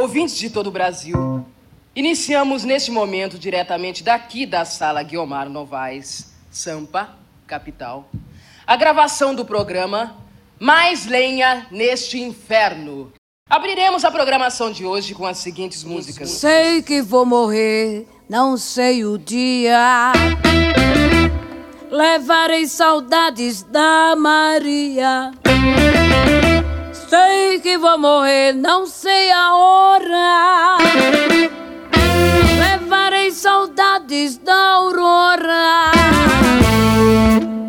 ouvintes de todo o Brasil, iniciamos neste momento, diretamente daqui da sala Guiomar Novaes, Sampa, capital, a gravação do programa Mais Lenha neste Inferno. Abriremos a programação de hoje com as seguintes músicas: Sei que vou morrer, não sei o dia. Levarei saudades da Maria. Sei que vou morrer, não sei a hora. Levarei saudades da aurora.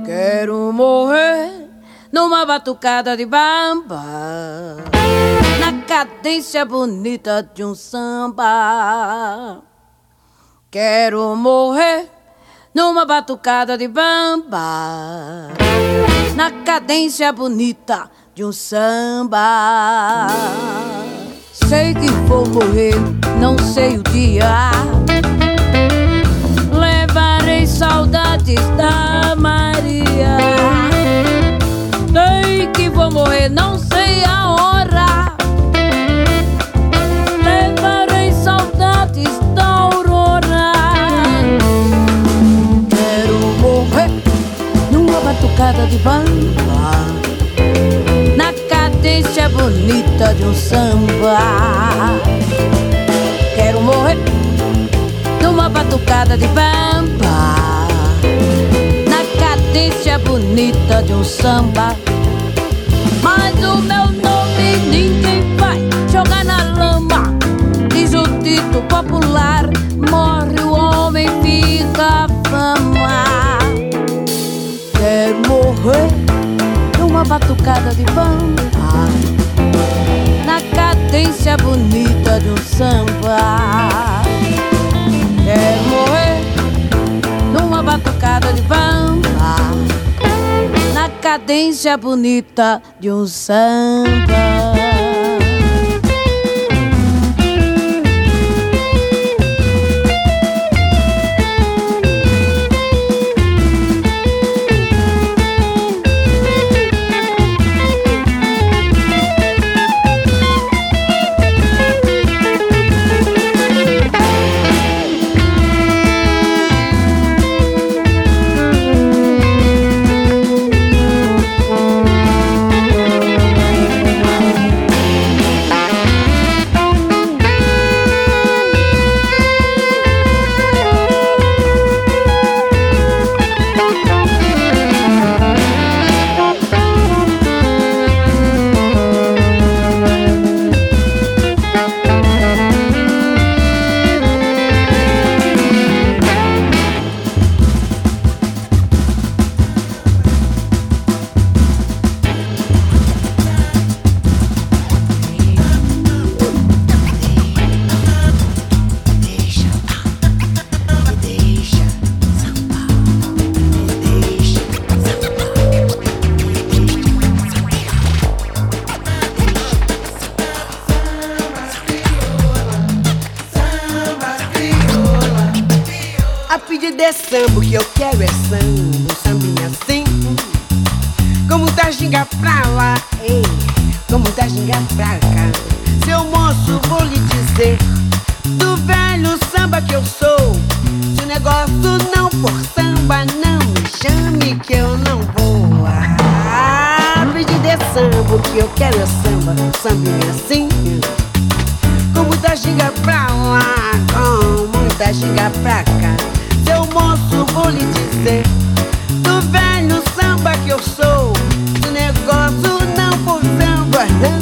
Quero morrer numa batucada de bamba. Na cadência bonita de um samba. Quero morrer numa batucada de bamba. Na cadência bonita de um samba. Sei que vou morrer, não sei o dia. Levarei saudades da Maria. Sei que vou morrer, não sei a hora. Levarei saudades da aurora. Quero morrer numa batucada de bamba cadência bonita de um samba. Quero morrer numa batucada de bamba, na cadência bonita de um samba. Mas o meu nome ninguém vai jogar na lama. Diz o dito popular: morre o homem, fica a fama. Quero morrer numa batucada de bamba cadência bonita um samba. Quero morrer numa batucada de bamba Na cadência bonita de um samba Da ginga pra lá, ei, como da ginga pra cá. Seu moço, vou lhe dizer, do velho samba que eu sou. Se o negócio não for samba, não me chame que eu não vou. Ah, pedir de samba, o que eu quero é samba, um sambinha assim. Como da ginga pra lá, como da ginga pra cá. Seu moço, vou lhe dizer, do velho samba que eu sou. Samba,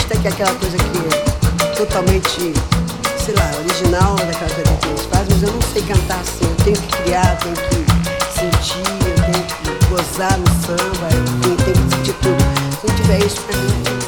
sambista, que é aquela coisa que é totalmente, sei lá, original daquela coisa que eles fazem, mas eu não sei cantar assim. Eu tenho que criar, tenho que sentir, eu tenho improvisar no samba, tem, tem que sentir tudo. Se não tiver isso pra mim,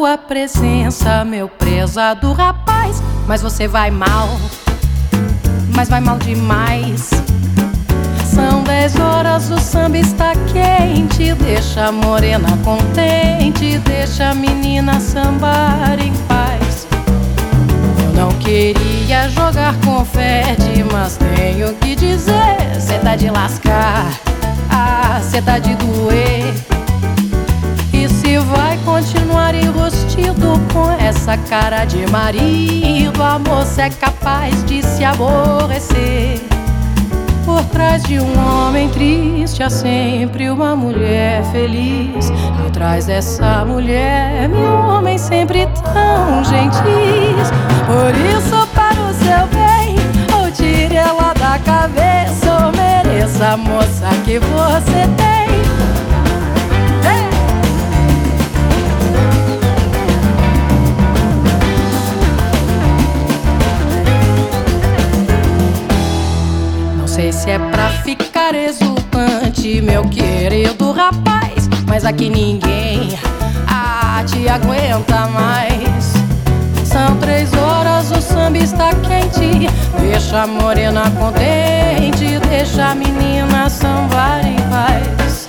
sua presença, meu prezado rapaz. Mas você vai mal, mas vai mal demais. São dez horas, o samba está quente. Deixa a morena contente, deixa a menina sambar em paz. Eu não queria jogar confete, mas tenho que dizer: cê tá de lascar, ah, cê tá de doer. Se vai continuar enrostido com essa cara de marido, a moça é capaz de se aborrecer. Por trás de um homem triste há sempre uma mulher feliz. Atrás dessa mulher, meu homem sempre tão gentil. Por isso, para o seu bem, ou tire ela da cabeça, ou mereça a moça que você tem. Sei se é pra ficar exultante, meu querido rapaz. Mas aqui ninguém ah, te aguenta mais. São três horas, o samba está quente. Deixa a morena contente, deixa a menina sambar em paz.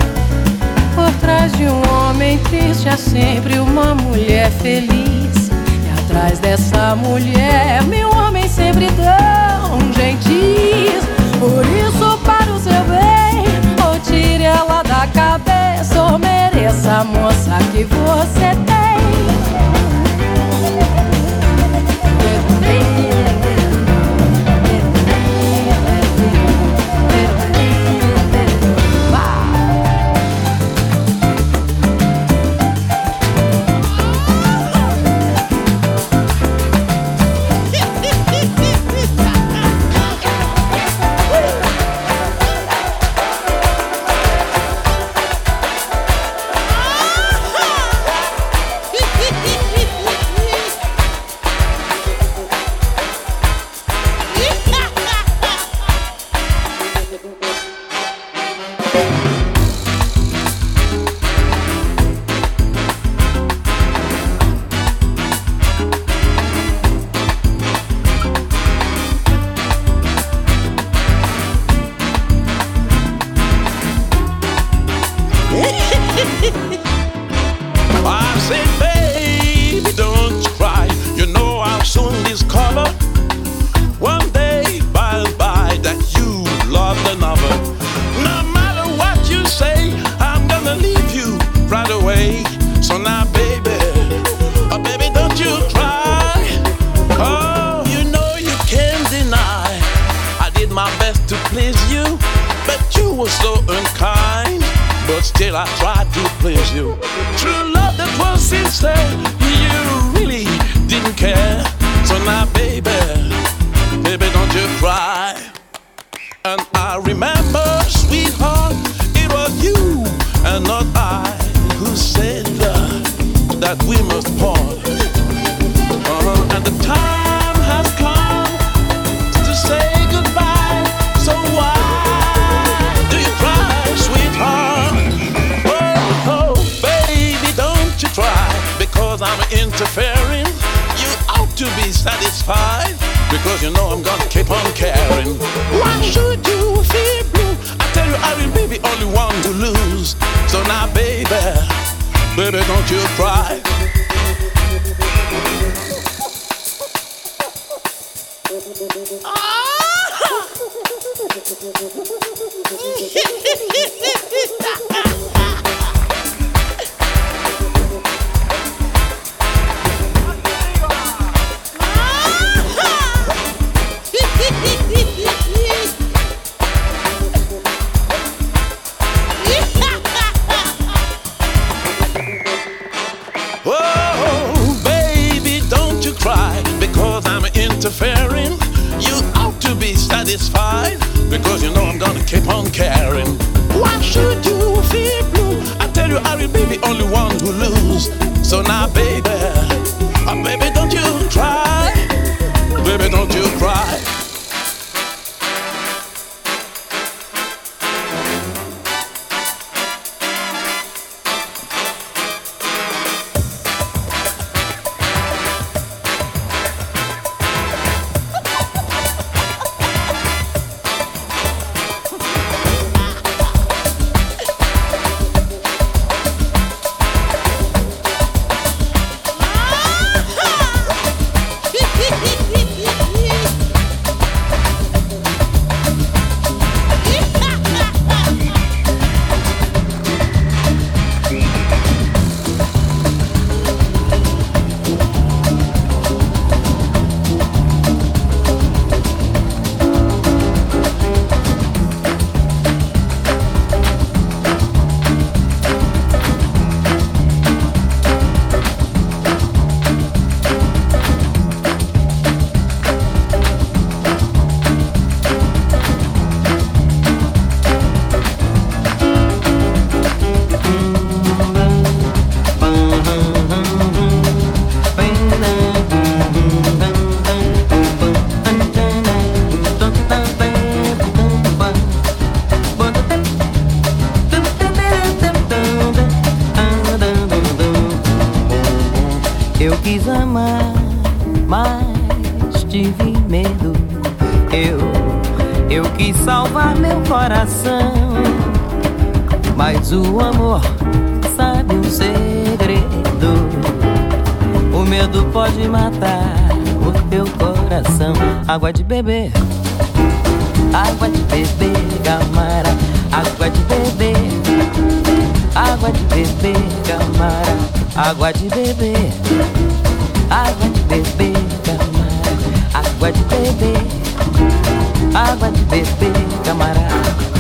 Por trás de um homem triste há sempre uma mulher feliz. E atrás dessa mulher, meu homem sempre tão gentil. Por isso, para o seu bem, ou tire ela da cabeça, ou mereça a moça que você tem. was so unkind, but still I tried to please you. True love that was sincere, you really didn't care. So now, baby, baby, don't you cry. And I remember, sweetheart, it was you and not I who said that, that we must part. Uh, and the time. interfering. You ought to be satisfied because you know I'm gonna keep on caring. Why should you feel blue? I tell you, I will be the only one to lose. So now, baby, baby, don't you cry. Ah! água de beber, camara. Água de beber, água de beber, camara. Água de beber, água de beber, camarada.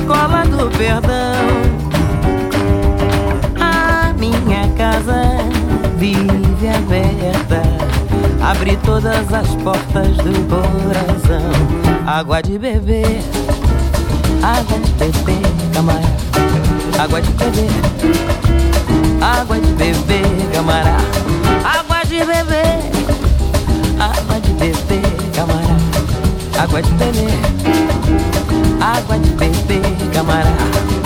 Escola do perdão. A minha casa vive aberta. Abri todas as portas do coração. Água de beber, água de beber, camarada. Água de beber, água de beber, camarada. Água de beber, água de beber, camarada. Água de beber, água de beber, camarada.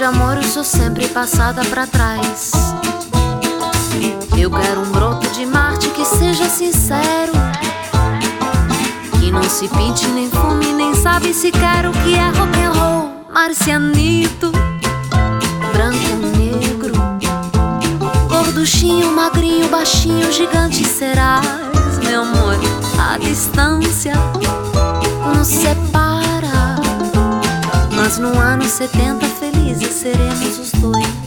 De amor, eu sou sempre passada pra trás. Eu quero um broto de Marte que seja sincero. Que não se pinte, nem fume, nem sabe sequer o que é rock and roll. Marcianito, branco, negro. Gorduchinho, magrinho, baixinho, gigante serás, meu amor. A distância nos separa. Mas no ano 70 felizes seremos os dois.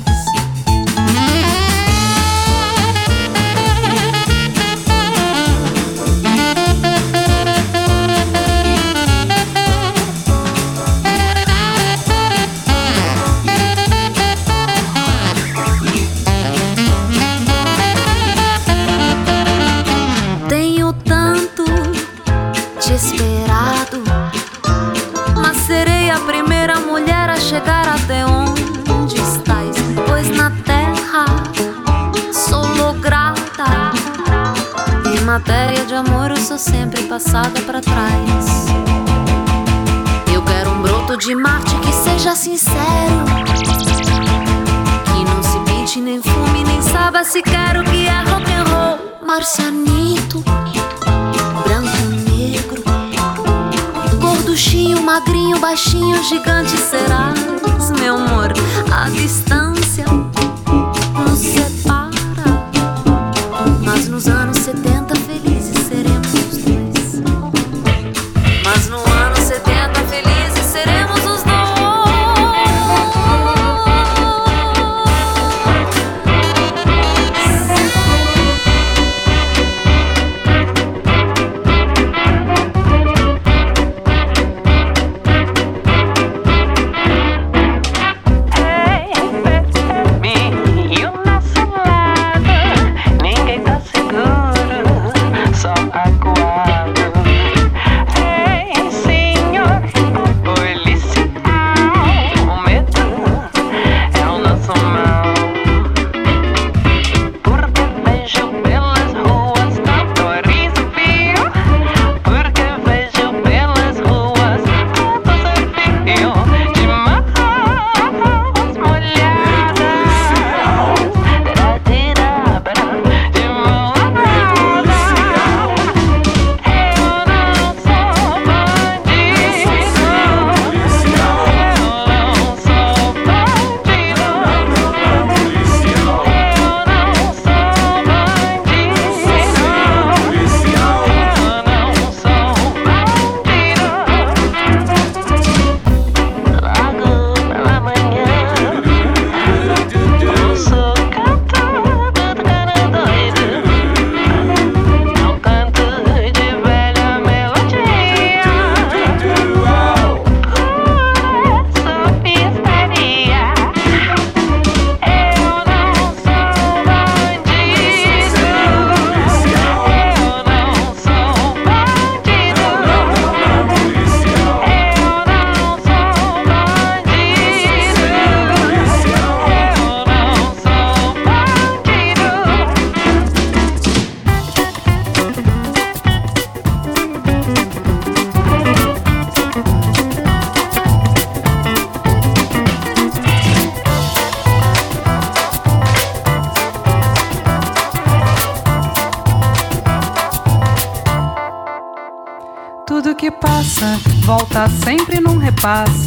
Sou sempre passada pra trás. Eu quero um broto de Marte que seja sincero. Que não se pinte, nem fume, nem saiba sequer o que é rock and roll. Marcianito, branco, negro. Gorduchinho, magrinho, baixinho, gigante serás, meu amor. A distância sempre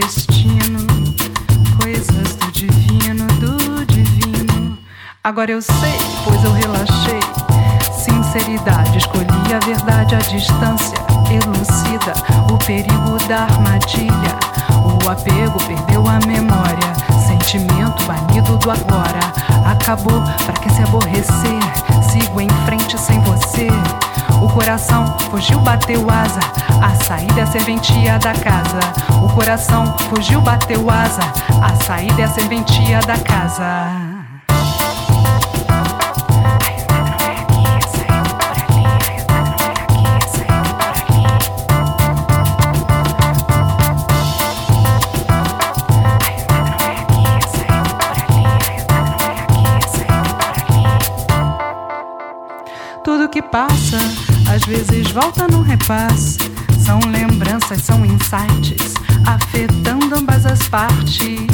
destino, coisas do divino, do divino. Agora eu sei, pois eu relaxei. Sinceridade, escolhi a verdade à distância, elucida o perigo da armadilha. O apego perdeu a memória, sentimento banido do agora. Acabou, pra que se aborrecer? Sigo em frente sem você. Coração fugiu, bateu asa. A saída é a serventia da casa. O coração fugiu, bateu asa. A saída é a serventia da casa. Tudo que passa, às vezes volta no repasse. São lembranças, são insights, afetando ambas as partes.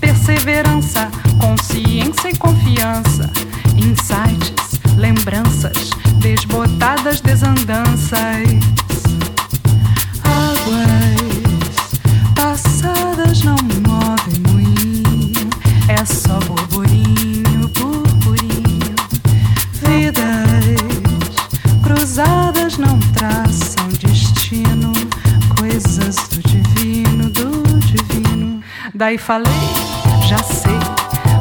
Perseverança, consciência e confiança. Insights, lembranças, desbotadas desandanças. Águas passadas não Daí falei, já sei.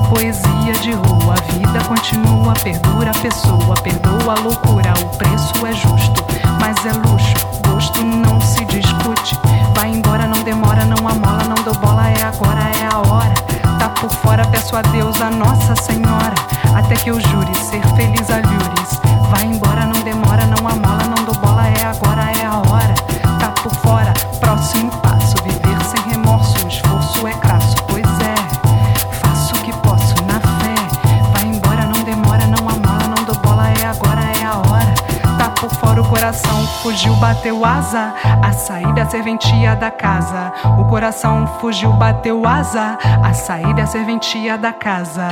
Poesia de rua, a vida continua, perdura a pessoa, perdoa a loucura, o preço é justo, mas é luxo, gosto não se discute. Vai embora, não demora, não amola, não dou bola, é agora, é a hora. Tá por fora, peço a Deus, a Nossa Senhora, até que eu jure ser feliz a lures. Vai embora, não fugiu, bateu asa. A saída serventia da casa. O coração fugiu, bateu asa. A saída serventia da casa.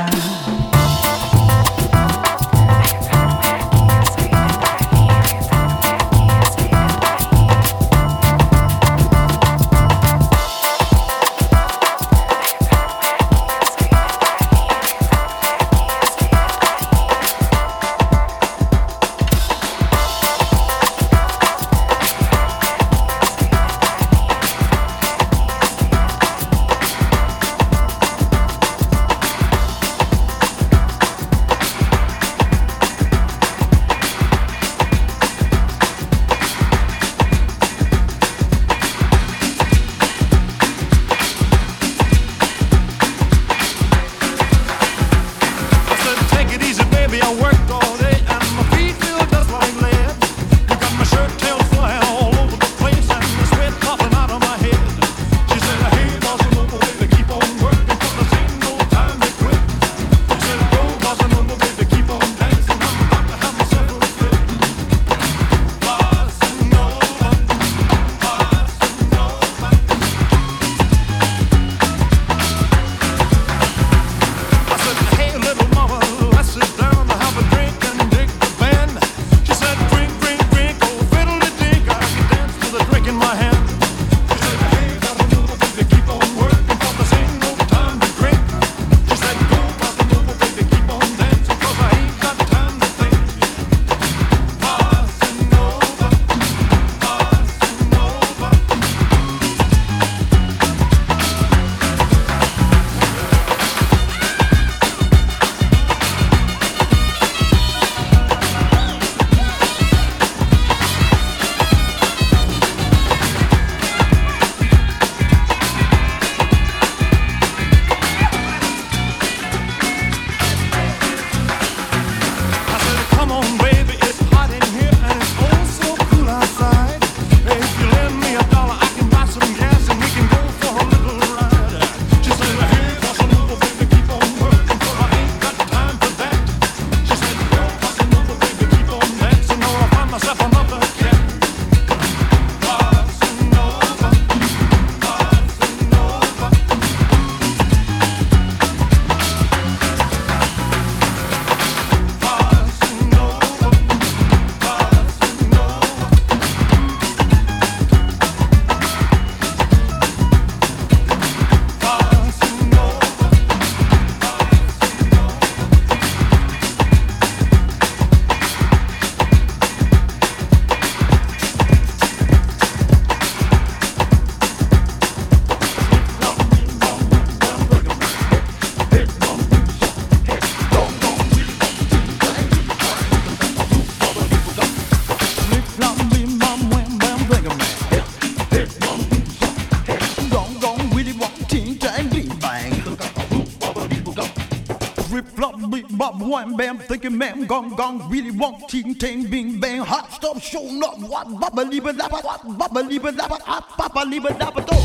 Gong, gong, really want, ting, ting, bing, bang, hot stuff, showing up, what, baba, liba, dappa, what, baba, liba, dappa, hot, papa, liba, dappa, do.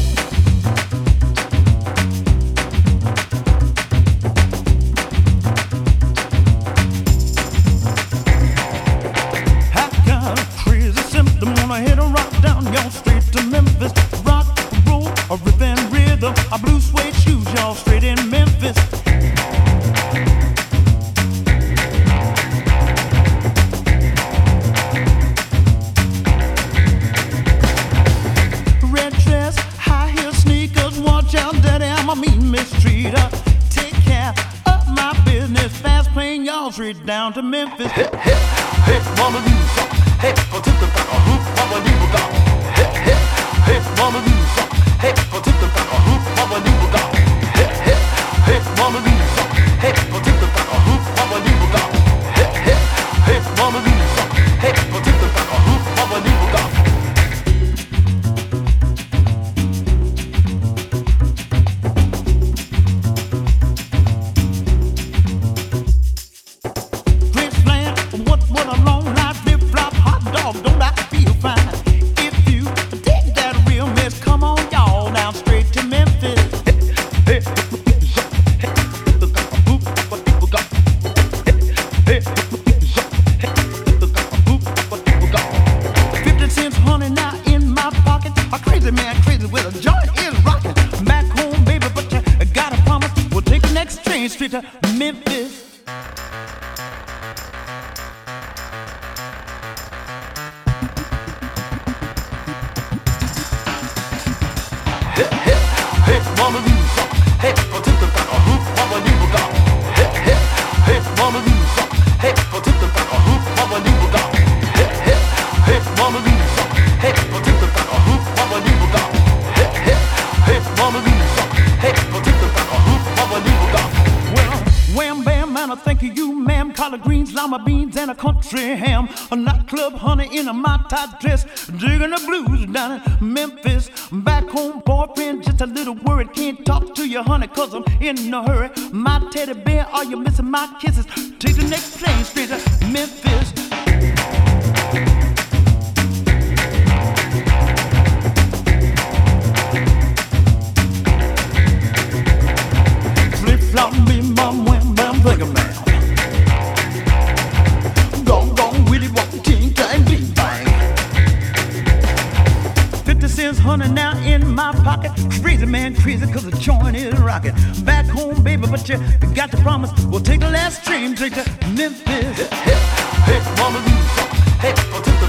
Wanna hit a rock down, y'all straight to Memphis. Rock, roll, a rhythm rhythm, a blue suede shoes, y'all straight crazy with a joint is rocking. Back home, baby, but you gotta promise we'll take the next train straight to Memphis. Hey, mama, suck. Hey, uh, mama, you got. Hey, hey, hey, mama, suck. Hey, for tip the back, uh, mama, you got. Hey, hey, hey, mama, you of you, ma'am. Collard greens, lima beans, and a country ham. A nightclub honey in a top dress, digging the blues down in Memphis. Back home, boyfriend, just a little worried. Can't talk to you, honey, cause I'm in a hurry. My teddy bear, are you missing my kisses? Take the next plane straight to Memphis. Cents, honey, now in my pocket. Crazy man, crazy, cause the joint is rocking. Back home, baby, but you got to promise. We'll take the last train straight to Memphis. Hey, hey, mama. Hey, for tip the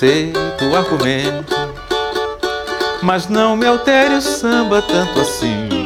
aceito o argumento. Mas não me altere o samba tanto assim.